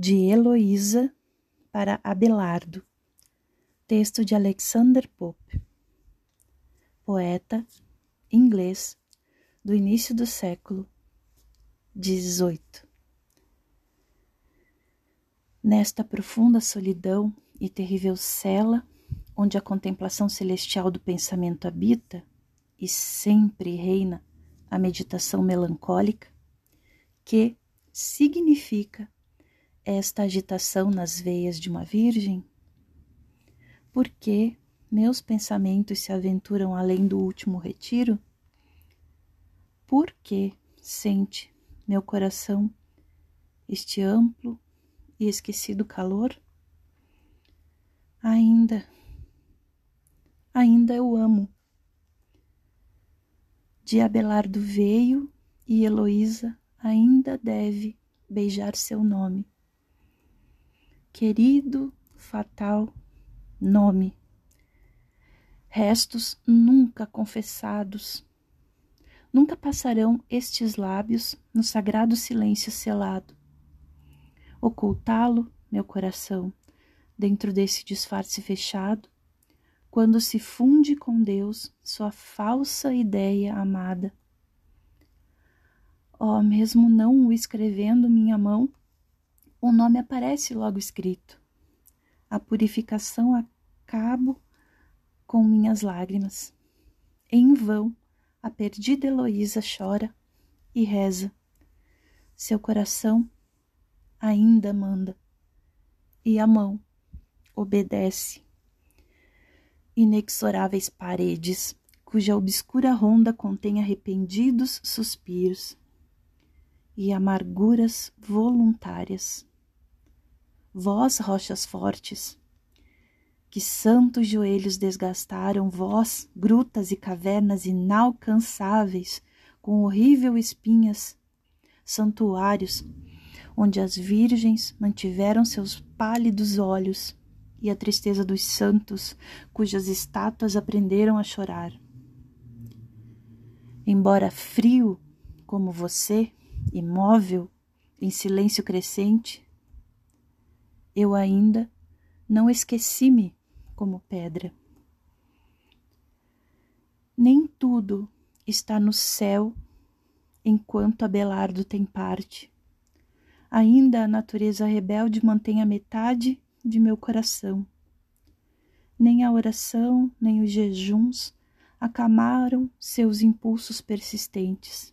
de Heloísa para Abelardo. Texto de Alexander Pope. Poeta inglês do início do século XVIII. Nesta profunda solidão e terrível cela, onde a contemplação celestial do pensamento habita e sempre reina a meditação melancólica, que significa esta agitação nas veias de uma virgem? Por que meus pensamentos se aventuram além do último retiro? Por que sente meu coração este amplo e esquecido calor? Ainda, ainda eu amo. De Abelardo veio e Heloísa ainda deve beijar seu nome. Querido, fatal nome. Restos nunca confessados. Nunca passarão estes lábios no sagrado silêncio selado. Ocultá-lo, meu coração, dentro desse disfarce fechado, quando se funde com Deus sua falsa ideia amada Oh, mesmo não o escrevendo minha mão, o nome aparece logo escrito. A purificação acabo com minhas lágrimas. Em vão, a perdida Heloísa chora e reza. Seu coração ainda manda, e a mão obedece. Inexoráveis paredes, cuja obscura ronda contém arrependidos suspiros e amarguras voluntárias. Vós, rochas fortes, que santos joelhos desgastaram, vós, grutas e cavernas inalcançáveis, com horrível espinhas, santuários, onde as virgens mantiveram seus pálidos olhos, e a tristeza dos santos, cujas estátuas aprenderam a chorar. Embora frio como você, imóvel, em silêncio crescente, eu ainda não esqueci-me como pedra. Nem tudo está no céu enquanto Abelardo tem parte. Ainda a natureza rebelde mantém a metade de meu coração. Nem a oração, nem os jejuns acalmaram seus impulsos persistentes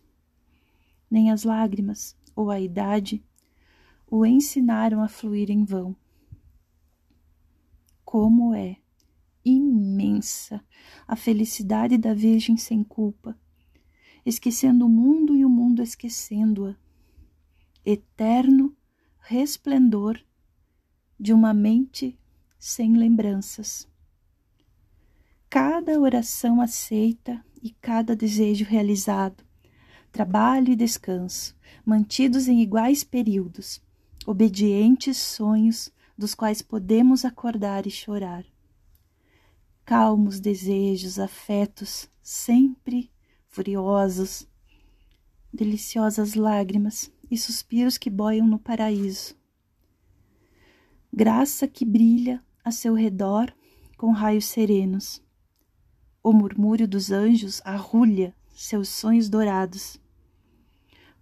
nem as lágrimas ou a idade o ensinaram a fluir em vão. Como é imensa a felicidade da Virgem sem culpa, esquecendo o mundo e o mundo esquecendo-a. Eterno resplendor de uma mente sem lembranças. Cada oração aceita e cada desejo realizado, trabalho e descanso, mantidos em iguais períodos, obedientes sonhos dos quais podemos acordar e chorar. Calmos desejos, afetos, sempre furiosos, deliciosas lágrimas e suspiros que boiam no paraíso. Graça que brilha a seu redor com raios serenos. O murmúrio dos anjos arrulha seus sonhos dourados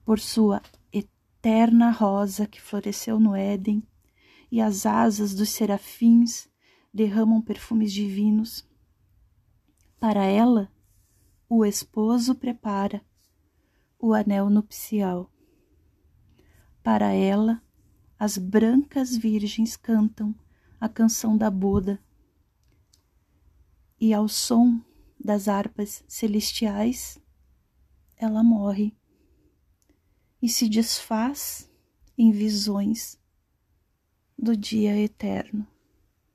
por sua eterna rosa que floresceu no Éden, e as asas dos serafins derramam perfumes divinos. Para ela, o esposo prepara o anel nupcial. Para ela, as brancas virgens cantam a canção da boda. E ao som das harpas celestiais, ela morre e se desfaz em visões do dia eterno.